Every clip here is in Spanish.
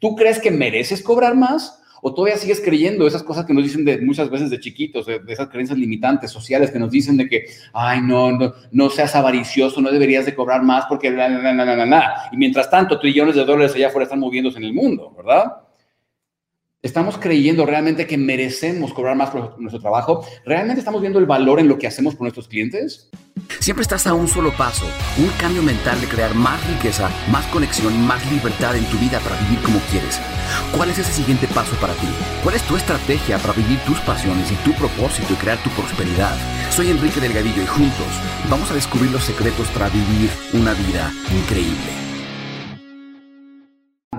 ¿Tú crees que mereces cobrar más? ¿O todavía sigues creyendo esas cosas que nos dicen de, muchas veces de chiquitos, de, esas creencias limitantes sociales que nos dicen de que, ay, no, no, no seas avaricioso, no deberías de cobrar más porque, la, la, la, la, la, Y mientras tanto, trillones de dólares allá afuera están moviéndose en el mundo, ¿verdad? ¿Estamos creyendo realmente que merecemos cobrar más por nuestro trabajo? ¿Realmente estamos viendo el valor en lo que hacemos por nuestros clientes? Siempre estás a un solo paso, un cambio mental de crear más riqueza, más conexión más libertad en tu vida para vivir como quieres. ¿Cuál es ese siguiente paso para ti? ¿Cuál es tu estrategia para vivir tus pasiones y tu propósito y crear tu prosperidad? Soy Enrique Delgadillo y juntos vamos a descubrir los secretos para vivir una vida increíble.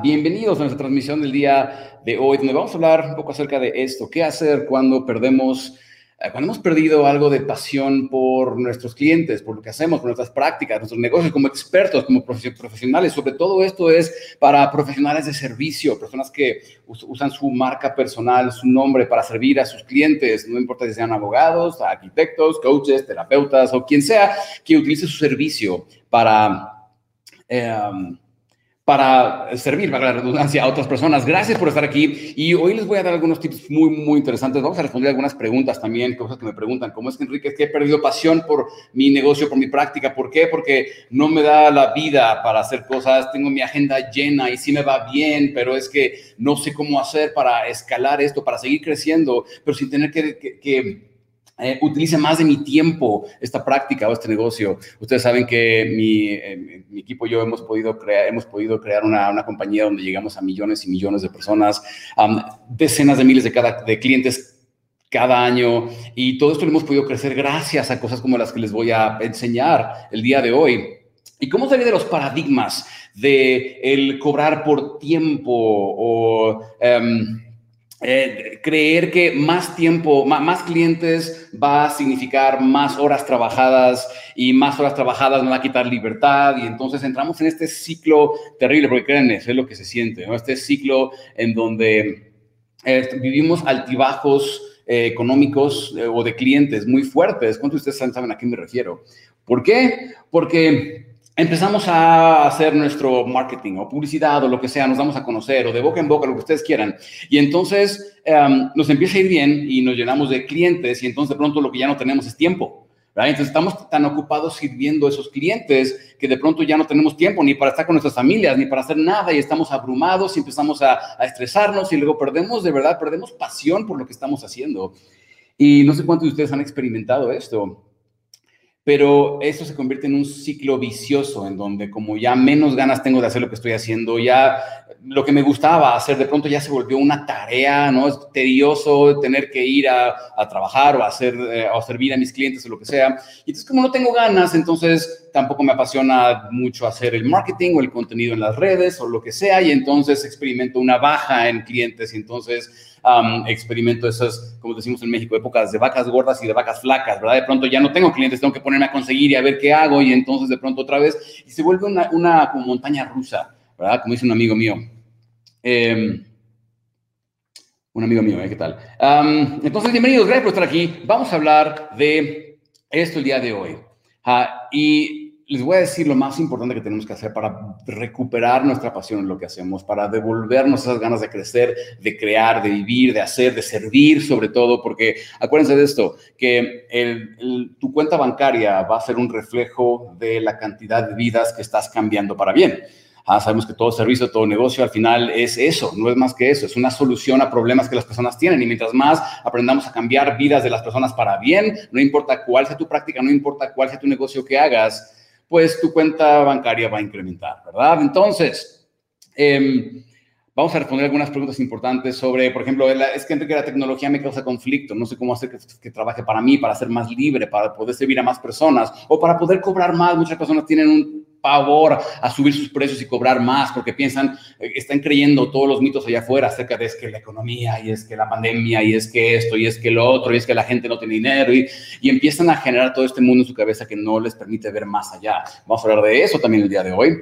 Bienvenidos a nuestra transmisión del día de hoy, donde vamos a hablar un poco acerca de esto, qué hacer cuando perdemos, eh, cuando hemos perdido algo de pasión por nuestros clientes, por lo que hacemos, por nuestras prácticas, nuestros negocios, como expertos, como profesionales. Sobre todo esto es para profesionales de servicio, personas que usan su marca personal, su nombre para servir a sus clientes, no importa si sean abogados, arquitectos, coaches, terapeutas o quien sea que utilice su servicio para... Eh, para servir, para la redundancia, a otras personas. Gracias por estar aquí y hoy les voy a dar algunos tips muy, muy interesantes. Vamos a responder algunas preguntas también, cosas que me preguntan. ¿Cómo es que, Enrique, es que he perdido pasión por mi negocio, por mi práctica? ¿Por qué? Porque no me da la vida para hacer cosas, tengo mi agenda llena y sí me va bien, pero es que no sé cómo hacer para escalar esto, para seguir creciendo, pero sin tener que, que eh, utilice más de mi tiempo esta práctica o este negocio. Ustedes saben que mi, eh, equipo y yo hemos podido crear, hemos podido crear una, una, compañía donde llegamos a millones y millones de personas, decenas de miles de, cada, de clientes cada año y todo esto lo hemos podido crecer gracias a cosas como las que les voy a enseñar el día de hoy. ¿Y cómo salir de los paradigmas de el cobrar por tiempo o... Um, eh, creer que más tiempo, más, clientes va a significar más horas trabajadas y más horas trabajadas nos va a quitar libertad y entonces entramos en este ciclo terrible, porque créanme, es lo que se siente, ¿no? Este ciclo en donde eh, vivimos altibajos eh, económicos o de clientes muy fuertes. ¿Cuántos de ustedes saben a qué me refiero? ¿Por qué? Porque empezamos a hacer nuestro marketing o publicidad o lo que sea, nos damos a conocer o de boca en boca, lo que ustedes quieran. Y entonces em, nos empieza a ir bien y nos llenamos de clientes y entonces de pronto lo que ya no tenemos es tiempo. Entonces estamos tan ocupados sirviendo a esos clientes que de pronto ya no tenemos tiempo ni para estar con nuestras familias, ni para hacer nada y estamos abrumados y empezamos a, a estresarnos y luego perdemos, de verdad, perdemos pasión por lo que estamos haciendo. Y no sé cuántos de ustedes han experimentado esto pero eso se convierte en un ciclo vicioso en donde como ya menos ganas tengo de hacer lo que estoy haciendo, ya lo que me gustaba hacer de pronto ya se volvió una tarea, ¿no? Es tedioso tener que ir a, trabajar o a, hacer, eh, o servir a mis clientes o lo que sea. Y entonces como no tengo ganas, entonces tampoco me apasiona mucho hacer el marketing o el contenido en las redes o lo que sea y entonces experimento una baja en clientes y entonces experimento esas, como decimos en México, épocas de vacas gordas y de vacas flacas, ¿verdad? De pronto ya no tengo clientes, tengo que ponerme a conseguir y a ver qué hago y entonces de pronto otra vez y se vuelve una, una como montaña rusa, ¿verdad? Como dice un amigo mío. Em, un amigo mío, ¿eh? ¿qué tal? entonces, bienvenidos, gracias por estar aquí. Vamos a hablar de esto el día de hoy. Ah, y les voy a decir lo más importante que tenemos que hacer para recuperar nuestra pasión en lo que hacemos, para devolvernos esas ganas de crecer, de crear, de vivir, de hacer, de servir sobre todo, porque acuérdense de esto, que tu cuenta bancaria va a ser un reflejo de la cantidad de vidas que estás cambiando para bien. Ah, sabemos que todo servicio, todo negocio al final es eso, no es más que eso, es una solución a problemas que las personas tienen y mientras más aprendamos a cambiar vidas de las personas para bien, no importa cuál sea tu práctica, no importa cuál sea tu negocio que hagas, pues tu cuenta bancaria va a incrementar, ¿verdad? Entonces, em, vamos a responder algunas preguntas importantes sobre, por ejemplo, es que que la tecnología me causa conflicto, no sé cómo hacer que, que, trabaje para mí, para ser más libre, para poder servir a más personas o para poder cobrar más. Muchas personas tienen un pavor a subir sus precios y cobrar más porque piensan, eh, están creyendo todos los mitos allá afuera acerca de es que la economía y es que la pandemia y es que esto y es que lo otro y es que la gente no tiene dinero y, y empiezan a generar todo este mundo en su cabeza que no les permite ver más allá. Vamos a hablar de eso también el día de hoy.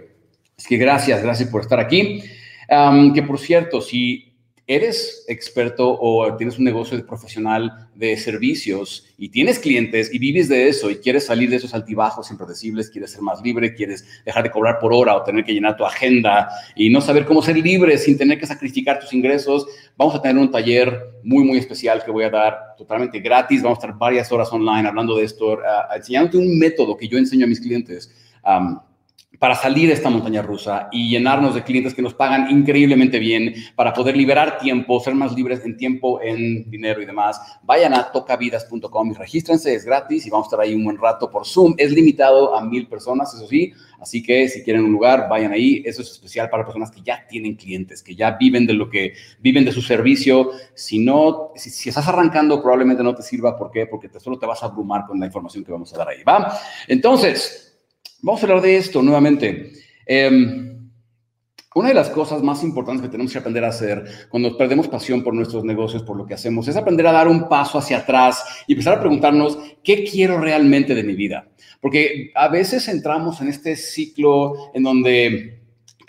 Es que gracias, gracias por estar aquí. que por cierto, si eres experto o tienes un negocio de profesional de servicios y tienes clientes y vives de eso y quieres salir de esos altibajos impredecibles, quieres ser más libre, quieres dejar de cobrar por hora o tener que llenar tu agenda y no saber cómo ser libre sin tener que sacrificar tus ingresos, vamos a tener un taller muy, muy especial que voy a dar totalmente gratis. Vamos a estar varias horas online hablando de esto, uh, enseñándote un método que yo enseño a mis clientes para salir de esta montaña rusa y llenarnos de clientes que nos pagan increíblemente bien para poder liberar tiempo, ser más libres en tiempo, en dinero y demás. Vayan a tocavidas.com y regístrense, es gratis y vamos a estar ahí un buen rato por Zoom. Es limitado a mil personas, eso sí, así que si quieren un lugar, vayan ahí. Eso es especial para personas que ya tienen clientes, que ya viven de lo que viven de su servicio. Si no, si, estás arrancando, probablemente no te sirva. ¿Por qué? Porque te, solo te vas a abrumar con la información que vamos a dar ahí. ¿Va? Entonces, Vamos a hablar de esto nuevamente. Em, una de las cosas más importantes que tenemos que aprender a hacer cuando perdemos pasión por nuestros negocios, por lo que hacemos, es aprender a dar un paso hacia atrás y empezar a preguntarnos, ¿qué quiero realmente de mi vida? Porque a veces entramos en este ciclo en donde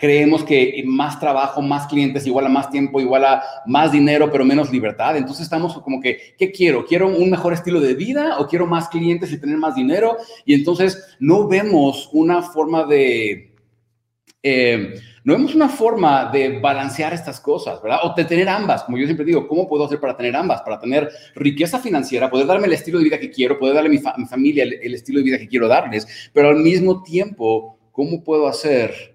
creemos que más trabajo, más clientes, igual a más tiempo, igual a más dinero, pero menos libertad. Entonces estamos como que, ¿qué quiero? ¿Quiero un mejor estilo de vida o quiero más clientes y tener más dinero? Y entonces no vemos una forma de... Eh, no vemos una forma de balancear estas cosas, ¿verdad? O de tener ambas, como yo siempre digo, ¿cómo puedo hacer para tener ambas? Para tener riqueza financiera, poder darme el estilo de vida que quiero, poder darle a mi, familia el estilo de vida que quiero darles, pero al mismo tiempo, ¿cómo puedo hacer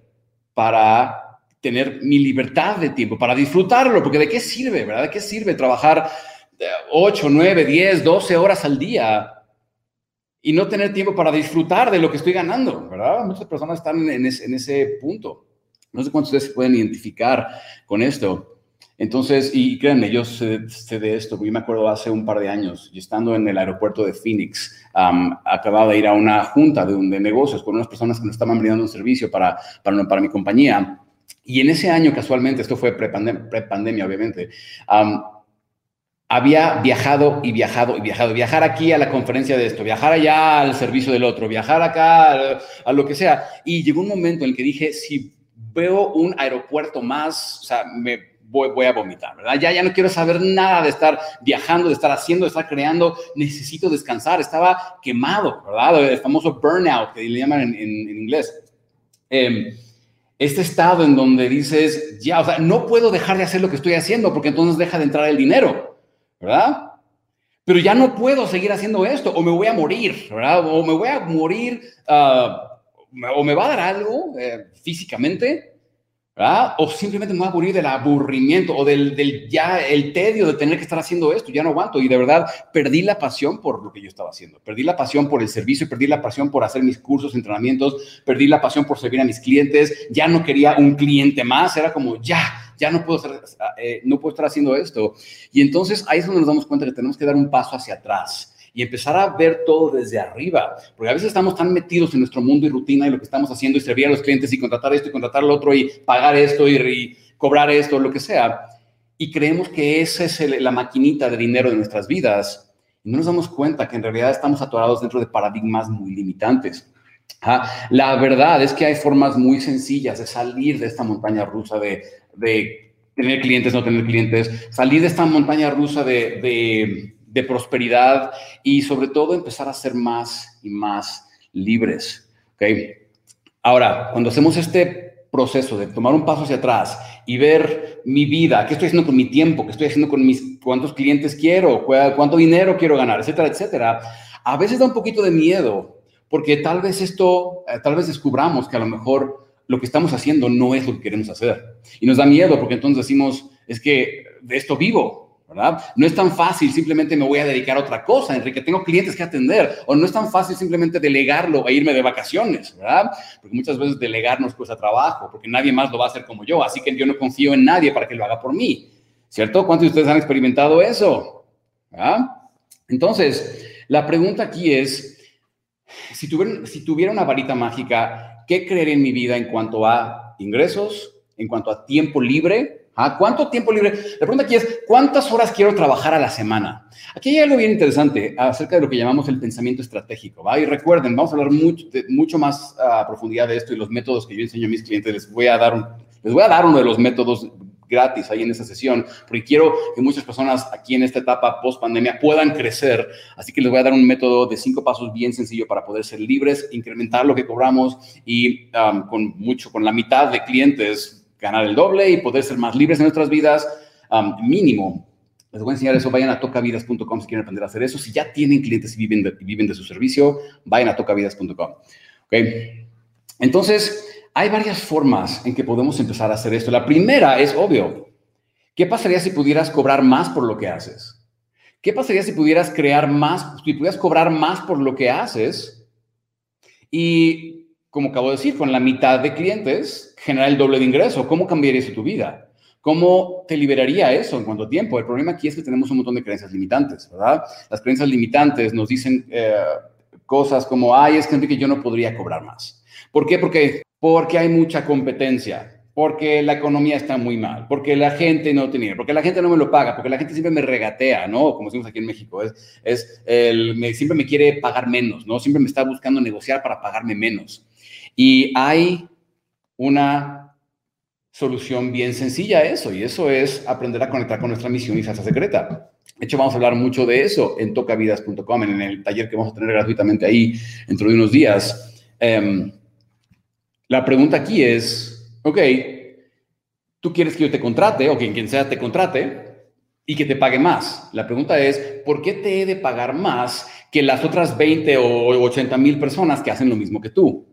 para tener mi libertad de tiempo, para disfrutarlo, porque ¿de qué sirve, verdad? ¿De qué sirve trabajar 8, 9, 10, 12 horas al día y no tener tiempo para disfrutar de lo que estoy ganando, verdad? Muchas personas están en ese, punto. No sé cuántos se pueden identificar con esto. Entonces, y créanme, yo sé, de esto, yo me acuerdo hace un par de años, y estando en el aeropuerto de Phoenix, acababa de ir a una junta de, de, negocios con unas personas que nos estaban brindando un servicio para, para, para mi compañía. Y en ese año, casualmente, esto fue pre-pandemia, obviamente, había viajado y viajado y viajado. Viajar aquí a la conferencia de esto, viajar allá al servicio del otro, viajar acá a lo que sea. Y llegó un momento en el que dije, si veo un aeropuerto más, o sea, me voy, a vomitar, ¿verdad? Ya, ya no quiero saber nada de estar viajando, de estar haciendo, de estar creando, necesito descansar, estaba quemado, ¿verdad? El famoso burnout que le llaman en, inglés. Em, este estado en donde dices, ya, o sea, no puedo dejar de hacer lo que estoy haciendo porque entonces deja de entrar el dinero, ¿verdad? Pero ya no puedo seguir haciendo esto o me voy a morir, ¿verdad? O me voy a morir, ah, o me va a dar algo eh, físicamente, o simplemente me voy a aburrir del aburrimiento o del, del, ya el tedio de tener que estar haciendo esto, ya no aguanto. Y de verdad perdí la pasión por lo que yo estaba haciendo. Perdí la pasión por el servicio, perdí la pasión por hacer mis cursos, entrenamientos, perdí la pasión por servir a mis clientes. Ya no quería un cliente más, era como ya, ya no puedo, estar, eh, no puedo estar haciendo esto. Y entonces ahí es donde nos damos cuenta que tenemos que dar un paso hacia atrás y empezar a ver todo desde arriba, porque a veces estamos tan metidos en nuestro mundo y rutina y lo que estamos haciendo y servir a los clientes y contratar esto y contratar lo otro y pagar esto y, cobrar esto, lo que sea, y creemos que esa es la maquinita de dinero de nuestras vidas. Y no nos damos cuenta que en realidad estamos atorados dentro de paradigmas muy limitantes. La verdad es que hay formas muy sencillas de salir de esta montaña rusa de, de tener clientes, no tener clientes, salir de esta montaña rusa de de prosperidad y sobre todo empezar a ser más y más libres. ¿okay? Ahora, cuando hacemos este proceso de tomar un paso hacia atrás y ver mi vida, qué estoy haciendo con mi tiempo, qué estoy haciendo con mis, cuántos clientes quiero, cuánto dinero quiero ganar, etcétera, etcétera, a veces da un poquito de miedo, porque tal vez esto, eh, tal vez descubramos que a lo mejor lo que estamos haciendo no es lo que queremos hacer. Y nos da miedo porque entonces decimos, es que de esto vivo, ¿verdad? No es tan fácil simplemente me voy a dedicar a otra cosa, Enrique, tengo clientes que atender, o no es tan fácil simplemente delegarlo e irme de vacaciones, ¿verdad? Porque muchas veces delegar nos cuesta trabajo, porque nadie más lo va a hacer como yo, así que yo no confío en nadie para que lo haga por mí, ¿cierto? ¿Cuántos de ustedes han experimentado eso? ¿verdad? Entonces, la pregunta aquí es, si tuviera, una varita mágica, ¿qué creer en mi vida en cuanto a ingresos, en cuanto a tiempo libre ¿Ah? ¿Cuánto tiempo libre? La pregunta aquí es, ¿cuántas horas quiero trabajar a la semana? Aquí hay algo bien interesante acerca de lo que llamamos el pensamiento estratégico. ¿va? Y recuerden, vamos a hablar mucho, mucho más a profundidad de esto y los métodos que yo enseño a mis clientes. Les voy a dar, les voy a dar uno de los métodos gratis ahí en esa sesión, porque quiero que muchas personas aquí en esta etapa post pandemia puedan crecer. Así que les voy a dar un método de cinco pasos bien sencillo para poder ser libres, incrementar lo que cobramos y um, con mucho, con la mitad de clientes ganar el doble y poder ser más libres en nuestras vidas, um, mínimo. Les voy a enseñar eso. Vayan a tocavidas.com si quieren aprender a hacer eso. Si ya tienen clientes y viven de, viven de su servicio, vayan a tocavidas.com. ¿Okay? Entonces, hay varias formas en que podemos empezar a hacer esto. La primera es obvio. ¿Qué pasaría si pudieras cobrar más por lo que haces? ¿Qué pasaría si pudieras crear más, si pudieras cobrar más por lo que haces? Y, como acabo de decir, con la mitad de clientes, generar el doble de ingreso. ¿Cómo cambiaría eso tu vida? ¿Cómo te liberaría eso en cuánto tiempo? El problema aquí es que tenemos un montón de creencias limitantes, ¿verdad? Las creencias limitantes nos dicen eh, cosas como, ay, es que yo no podría cobrar más. ¿Por qué? Porque porque hay mucha competencia, porque la economía está muy mal, porque la gente no tiene, porque la gente no me lo paga, porque la gente siempre me regatea, ¿no? Como decimos aquí en México, es, es el, siempre me quiere pagar menos, ¿no? Siempre me está buscando negociar para pagarme menos. Y hay una solución bien sencilla a eso, y eso es aprender a conectar con nuestra misión y salsa secreta. De hecho, vamos a hablar mucho de eso en tocavidas.com, en el taller que vamos a tener gratuitamente ahí dentro de unos días. Um, la pregunta aquí es, ok, tú quieres que yo te contrate o que quien sea te contrate y que te pague más. La pregunta es, ¿por qué te he de pagar más que las otras 20 o 80 mil personas que hacen lo mismo que tú?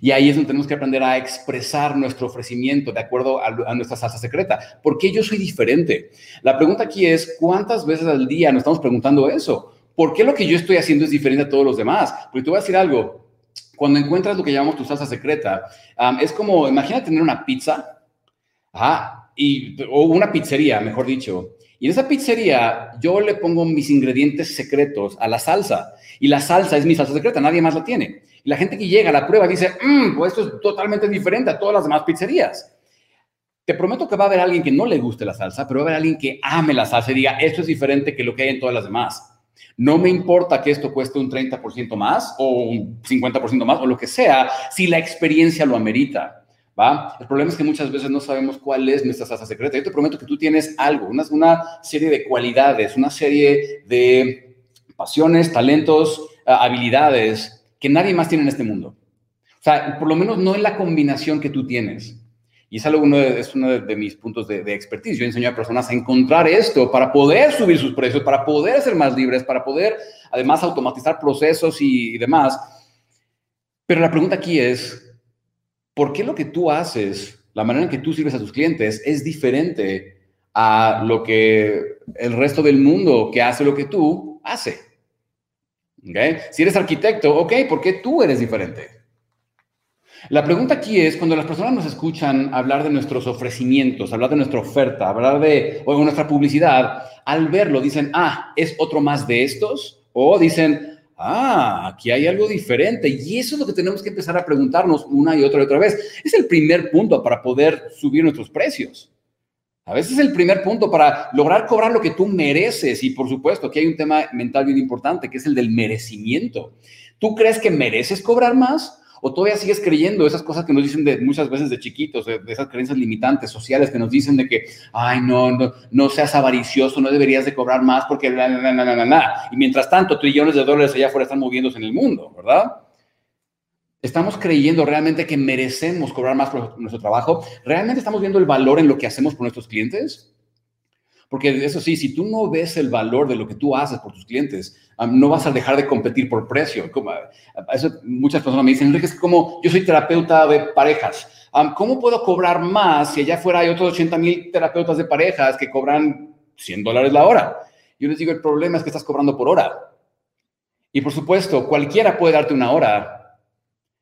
Y ahí es donde tenemos que aprender a expresar nuestro ofrecimiento de acuerdo a, nuestra salsa secreta. ¿Por qué yo soy diferente? La pregunta aquí es, ¿cuántas veces al día nos estamos preguntando eso? ¿Por qué lo que yo estoy haciendo es diferente a todos los demás? Porque te voy a decir algo, cuando encuentras lo que llamamos tu salsa secreta, es como, imagina tener una pizza, y, o una pizzería, mejor dicho, y en esa pizzería yo le pongo mis ingredientes secretos a la salsa, y la salsa es mi salsa secreta, nadie más la tiene. Y la gente que llega a la prueba dice, mmm, pues esto es totalmente diferente a todas las demás pizzerías. Te prometo que va a haber alguien que no le guste la salsa, pero va a haber alguien que ame la salsa y diga, esto es diferente que lo que hay en todas las demás. No me importa que esto cueste un 30% más o un 50% más o lo que sea, si la experiencia lo amerita. ¿Va? El problema es que muchas veces no sabemos cuál es nuestra salsa secreta. Yo te prometo que tú tienes algo, una, una serie de cualidades, una serie de pasiones, talentos, habilidades que nadie más tiene en este mundo. O sea, por lo menos no en la combinación que tú tienes. Y es, algo uno de, es uno de, mis puntos de, de, expertise. Yo enseño a personas a encontrar esto para poder subir sus precios, para poder ser más libres, para poder además automatizar procesos y, y demás. Pero la pregunta aquí es, ¿por qué lo que tú haces, la manera en que tú sirves a tus clientes es diferente a lo que el resto del mundo que hace lo que tú hace? ¿Okay? Si eres arquitecto, ok, ¿por qué tú eres diferente? La pregunta aquí es, cuando las personas nos escuchan hablar de nuestros ofrecimientos, hablar de nuestra oferta, hablar de nuestra publicidad, al verlo dicen, ah, es otro más de estos, o dicen, ah, aquí hay algo diferente. Y eso es lo que tenemos que empezar a preguntarnos una y otra y otra vez. Es el primer punto para poder subir nuestros precios. A veces es el primer punto para lograr cobrar lo que tú mereces. Y por supuesto, aquí hay un tema mental bien importante, que es el del merecimiento. ¿Tú crees que mereces cobrar más? ¿O todavía sigues creyendo esas cosas que nos dicen de, muchas veces de chiquitos, de, esas creencias limitantes sociales que nos dicen de que, ay, no, no, no seas avaricioso, no deberías de cobrar más porque, na, na, na, na, Y mientras tanto, trillones de dólares allá afuera están moviéndose en el mundo, ¿verdad? ¿Estamos creyendo realmente que merecemos cobrar más por nuestro trabajo? ¿Realmente estamos viendo el valor en lo que hacemos por nuestros clientes? Porque eso sí, si tú no ves el valor de lo que tú haces por tus clientes, no vas a dejar de competir por precio. Eso, muchas personas me dicen, Enrique, es como yo soy terapeuta de parejas. ¿Cómo puedo cobrar más si allá afuera hay otros 80 mil terapeutas de parejas que cobran 100 dólares la hora? Yo les digo, el problema es que estás cobrando por hora. Y por supuesto, cualquiera puede darte una hora,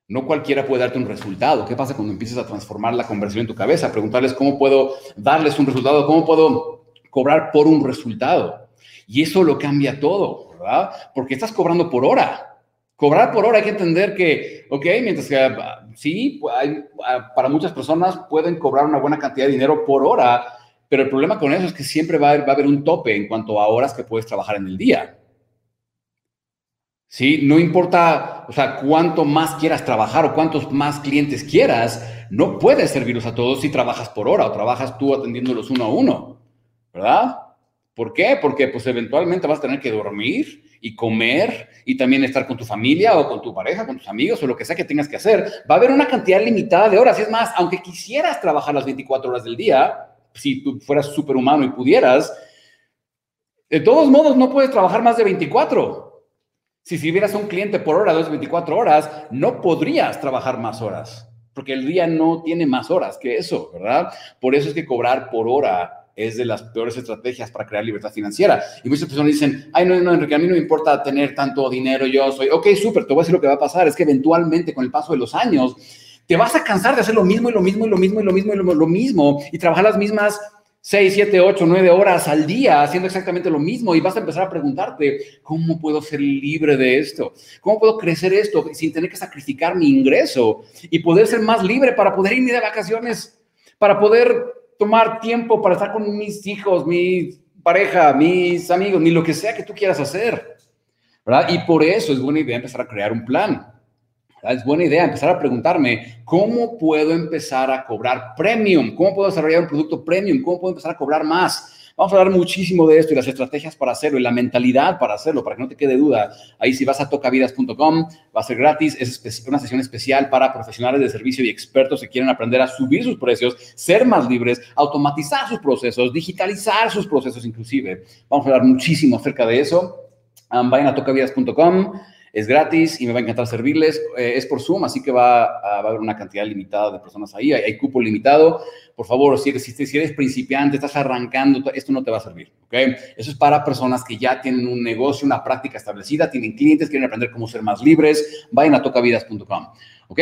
no cualquiera puede darte un resultado. ¿Qué pasa cuando empiezas a transformar la conversión en tu cabeza? Preguntarles cómo puedo darles un resultado, cómo puedo cobrar por un resultado. Y eso lo cambia todo, ¿verdad? Porque estás cobrando por hora. Cobrar por hora hay que entender que, ok, mientras que ah, sí, hay, ah, para muchas personas pueden cobrar una buena cantidad de dinero por hora, pero el problema con eso es que siempre va a haber, va a haber un tope en cuanto a horas que puedes trabajar en el día. ¿sí? No importa, o sea, cuánto más quieras trabajar o cuántos más clientes quieras, no puedes servirlos a todos si trabajas por hora o trabajas tú atendiéndolos uno a uno, ¿verdad? ¿Por qué? Porque pues eventualmente vas a tener que dormir y comer y también estar con tu familia o con tu pareja, con tus amigos o lo que sea que tengas que hacer. Va a haber una cantidad limitada de horas. Y es más, aunque quisieras trabajar las 24 horas del día, si tú fueras superhumano y pudieras, de todos modos no puedes trabajar más de 24. Si sirvieras a un cliente por hora de 24 horas, no podrías trabajar más horas, porque el día no tiene más horas que eso, ¿verdad? Por eso es que cobrar por hora es de las peores estrategias para crear libertad financiera. Y muchas personas dicen, ay, no, no, Enrique, a mí no me importa tener tanto dinero, yo soy, ok, súper, te voy a decir lo que va a pasar, es que eventualmente con el paso de los años, te vas a cansar de hacer lo mismo y lo mismo y lo mismo y lo mismo y lo, mismo y trabajar las mismas 6, 7, 8, 9 horas al día haciendo exactamente lo mismo y vas a empezar a preguntarte, ¿cómo puedo ser libre de esto? ¿Cómo puedo crecer esto sin tener que sacrificar mi ingreso y poder ser más libre para poder irme de vacaciones, para poder tomar tiempo para estar con mis hijos, mi pareja, mis amigos, ni lo que sea que tú quieras hacer. ¿verdad? Y por eso es buena idea empezar a crear un plan. Es buena idea empezar a preguntarme, ¿cómo puedo empezar a cobrar premium? ¿Cómo puedo desarrollar un producto premium? ¿Cómo puedo empezar a cobrar más? Vamos a hablar muchísimo de esto y las estrategias para hacerlo y la mentalidad para hacerlo, para que no te quede duda. Ahí si vas a tocavidas.com, va a ser gratis, es una sesión especial para profesionales de servicio y expertos que quieren aprender a subir sus precios, ser más libres, automatizar sus procesos, digitalizar sus procesos inclusive. Vamos a hablar muchísimo acerca de eso. vayan a tocavidas.com es gratis y me va a encantar servirles. Eh, es por Zoom, así que va a, haber una cantidad limitada de personas ahí. Hay, cupo limitado. Por favor, si eres, si principiante, estás arrancando, esto no te va a servir. ¿ok? Eso es para personas que ya tienen un negocio, una práctica establecida, tienen clientes, quieren aprender cómo ser más libres. Vayan a tocavidas.com. ¿Ok?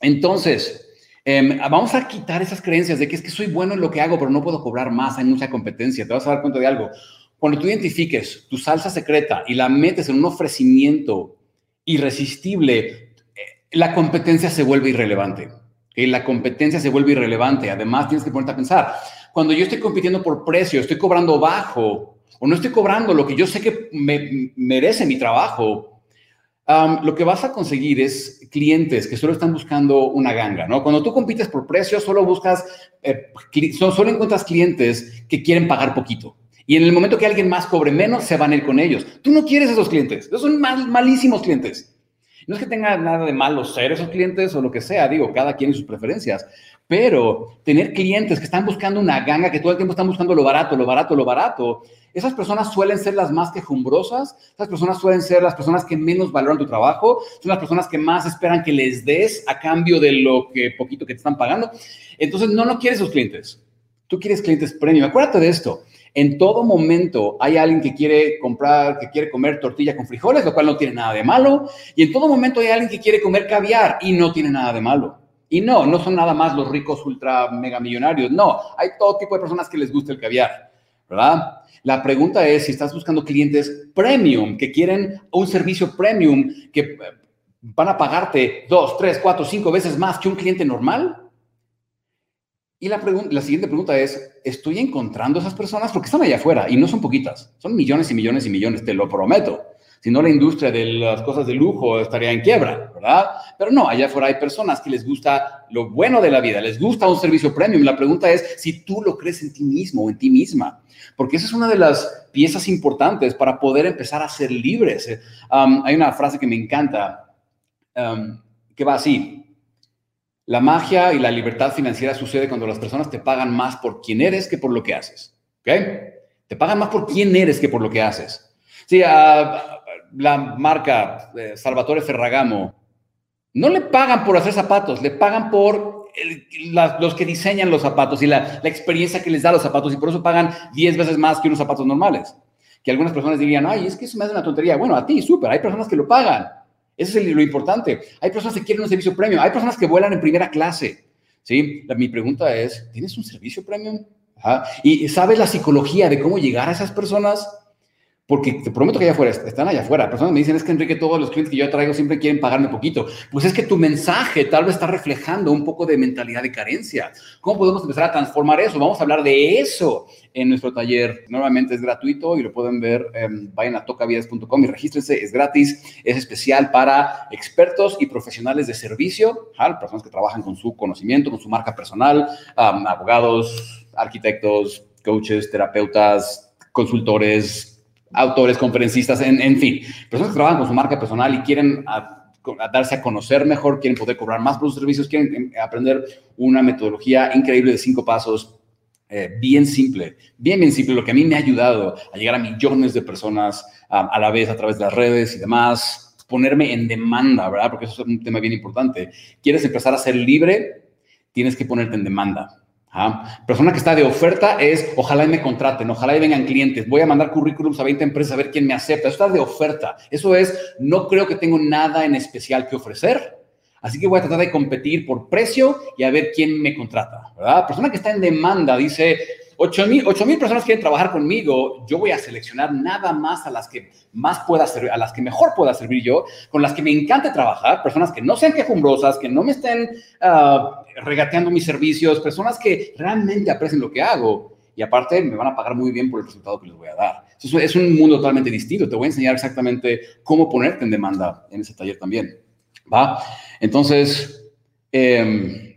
Entonces, em, vamos a quitar esas creencias de que es que soy bueno en lo que hago, pero no puedo cobrar más, hay mucha competencia. Te vas a dar cuenta de algo. Cuando tú identifiques tu salsa secreta y la metes en un ofrecimiento irresistible, eh, la competencia se vuelve irrelevante. La competencia se vuelve irrelevante. Además, tienes que ponerte a pensar, cuando yo estoy compitiendo por precio, estoy cobrando bajo o no estoy cobrando lo que yo sé que me merece mi trabajo, lo que vas a conseguir es clientes que solo están buscando una ganga, ¿no? Cuando tú compites por precio, solo buscas, eh, solo encuentras clientes que quieren pagar poquito. Y en el momento que alguien más cobre menos, se van a ir con ellos. Tú no quieres esos clientes. Esos son mal, malísimos clientes. No es que tenga nada de malo ser esos clientes o lo que sea, digo, cada quien y sus preferencias. Pero tener clientes que están buscando una ganga, que todo el tiempo están buscando lo barato, lo barato, lo barato, esas personas suelen ser las más quejumbrosas, esas personas suelen ser las personas que menos valoran tu trabajo, son las personas que más esperan que les des a cambio de lo que poquito que te están pagando. Entonces, no, no quieres esos clientes. Tú quieres clientes premium. Acuérdate de esto. En todo momento hay alguien que quiere comprar, que quiere comer tortilla con frijoles, lo cual no tiene nada de malo. Y en todo momento hay alguien que quiere comer caviar y no tiene nada de malo. Y no, no son nada más los ricos ultra mega millonarios. No, hay todo tipo de personas que les gusta el caviar, ¿verdad? La pregunta es si estás buscando clientes premium, que quieren un servicio premium, que eh, van a pagarte dos, tres, cuatro, cinco veces más que un cliente normal. Y la, siguiente pregunta es, ¿estoy encontrando esas personas? Porque están allá afuera y no son poquitas, son millones y millones y millones, te lo prometo. Si no, la industria de las cosas de lujo estaría en quiebra, ¿verdad? Pero no, allá afuera hay personas que les gusta lo bueno de la vida, les gusta un servicio premium. La pregunta es si tú lo crees en ti mismo o en ti misma, porque esa es una de las piezas importantes para poder empezar a ser libres. Um, hay una frase que me encanta um, que va así, la magia y la libertad financiera sucede cuando las personas te pagan más por quién eres que por lo que haces. ¿Ok? Te pagan más por quién eres que por lo que haces. Sí, la marca eh, Salvatore Ferragamo no le pagan por hacer zapatos, le pagan por los que diseñan los zapatos y la, la, experiencia que les da los zapatos y por eso pagan 10 veces más que unos zapatos normales. Que algunas personas dirían, ay, es que eso me hace una tontería. Bueno, a ti, súper, hay personas que lo pagan. Eso es lo importante. Hay personas que quieren un servicio premium, hay personas que vuelan en primera clase. ¿sí? mi pregunta es, ¿tienes un servicio premium? ¿Y sabes la psicología de cómo llegar a esas personas? Porque te prometo que allá afuera, están allá afuera. Personas me dicen, es que Enrique, todos los clientes que yo traigo siempre quieren pagarme poquito. Pues es que tu mensaje tal vez está reflejando un poco de mentalidad de carencia. ¿Cómo podemos empezar a transformar eso? Vamos a hablar de eso en nuestro taller. Normalmente es gratuito y lo pueden ver. vayan a tocavidas.com y regístrense. Es gratis. Es especial para expertos y profesionales de servicio, personas que trabajan con su conocimiento, con su marca personal, abogados, arquitectos, coaches, terapeutas, consultores, autores, conferencistas, en, fin, personas que trabajan con su marca personal y quieren darse a conocer mejor, quieren poder cobrar más por sus servicios, quieren em, aprender una metodología increíble de cinco pasos, eh, bien simple, bien, bien simple, lo que a mí me ha ayudado a llegar a millones de personas a la vez a través de las redes y demás, ponerme en demanda, ¿verdad? Porque eso es un tema bien importante. ¿Quieres empezar a ser libre? Tienes que ponerte en demanda. Persona que está de oferta es, ojalá me contraten, ojalá vengan clientes, voy a mandar currículums a 20 empresas a ver quién me acepta. Eso está de oferta. Eso es, no creo que tengo nada en especial que ofrecer, así que voy a tratar de competir por precio y a ver quién me contrata, ¿verdad? Persona que está en demanda dice, 8 mil, personas quieren trabajar conmigo, yo voy a seleccionar nada más a las que más pueda servir, a las que mejor pueda servir yo, con las que me encante trabajar, personas que no sean quejumbrosas, que no me estén uh, regateando mis servicios, personas que realmente aprecien lo que hago y aparte me van a pagar muy bien por el resultado que les voy a dar. Eso es un mundo totalmente distinto. Te voy a enseñar exactamente cómo ponerte en demanda en ese taller también. ¿Va? Entonces, eh,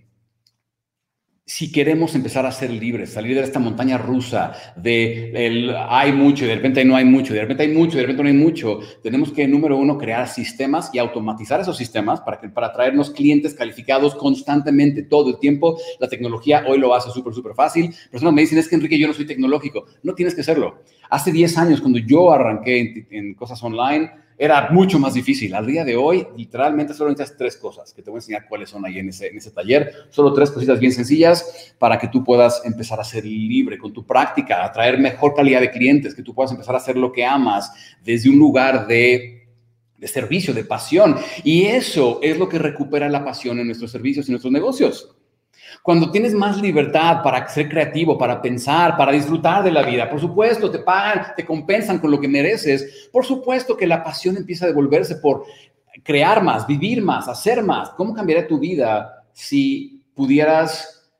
si queremos empezar a ser libres, salir de esta montaña rusa de el hay mucho y de repente no hay mucho, de repente hay mucho y de repente no hay mucho, tenemos que, número uno, crear sistemas y automatizar esos sistemas para, que, para traernos clientes calificados constantemente todo el tiempo. La tecnología hoy lo hace súper, súper fácil. Personas me dicen, es que Enrique, yo no soy tecnológico. No tienes que serlo. Hace 10 años, cuando yo arranqué en cosas online, era mucho más difícil. Al día de hoy, literalmente solo necesitas tres cosas, que te voy a enseñar cuáles son ahí en ese, taller. Solo tres cositas bien sencillas para que tú puedas empezar a ser libre con tu práctica, a traer mejor calidad de clientes, que tú puedas empezar a hacer lo que amas desde un lugar de, de servicio, de pasión. Y eso es lo que recupera la pasión en nuestros servicios y nuestros negocios. Cuando tienes más libertad para ser creativo, para pensar, para disfrutar de la vida, por supuesto, te pagan, te compensan con lo que mereces. Por supuesto que la pasión empieza a devolverse por crear más, vivir más, hacer más. ¿Cómo cambiaría tu vida si pudieras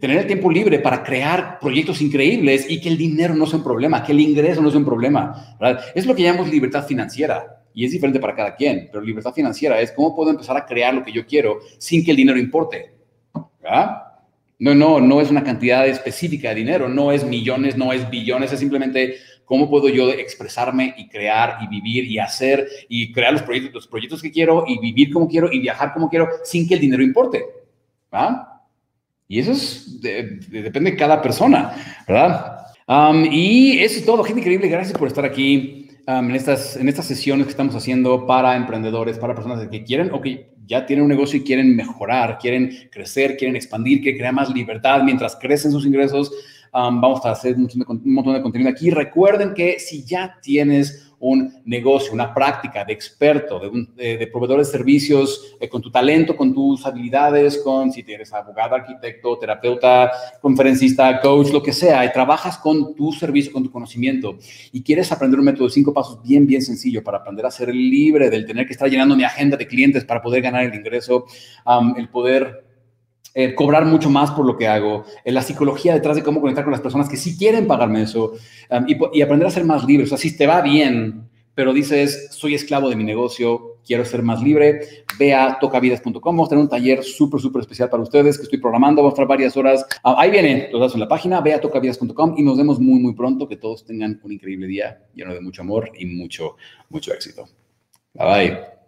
tener el tiempo libre para crear proyectos increíbles y que el dinero no sea un problema, que el ingreso no sea un problema? Es lo que llamamos libertad financiera y es diferente para cada quien, pero libertad financiera es cómo puedo empezar a crear lo que yo quiero sin que el dinero importe. No, no, no es una cantidad específica de dinero, no es millones, no es billones, es simplemente cómo puedo yo expresarme y crear y vivir y hacer y crear los proyectos, los proyectos que quiero y vivir como quiero y viajar como quiero sin que el dinero importe. Y eso es, depende de cada persona, ¿verdad? y eso es todo, gente increíble, gracias por estar aquí en, estas, en estas sesiones que estamos haciendo para emprendedores, para personas que quieren o que ya tienen un negocio y quieren mejorar, quieren crecer, quieren expandir, quieren crear más libertad mientras crecen sus ingresos. vamos a hacer un montón de contenido aquí. Recuerden que si ya tienes un negocio, una práctica de experto, de, de, proveedor de servicios, eh, con tu talento, con tus habilidades, con si eres abogado, arquitecto, terapeuta, conferencista, coach, lo que sea, y trabajas con tu servicio, con tu conocimiento, y quieres aprender un método de cinco pasos bien, bien sencillo para aprender a ser libre del tener que estar llenando mi agenda de clientes para poder ganar el ingreso, el poder eh, cobrar mucho más por lo que hago, eh, la psicología detrás de cómo conectar con las personas que sí quieren pagarme eso um, y, aprender a ser más libre. O sea, si te va bien, pero dices, soy esclavo de mi negocio, quiero ser más libre, ve a tocavidas.com. Vamos a tener un taller súper, súper especial para ustedes que estoy programando. Vamos a estar varias horas. Uh, ahí vienen los datos en la página, ve a tocavidas.com y nos vemos muy, muy pronto. Que todos tengan un increíble día lleno de mucho amor y mucho, mucho éxito. Bye bye.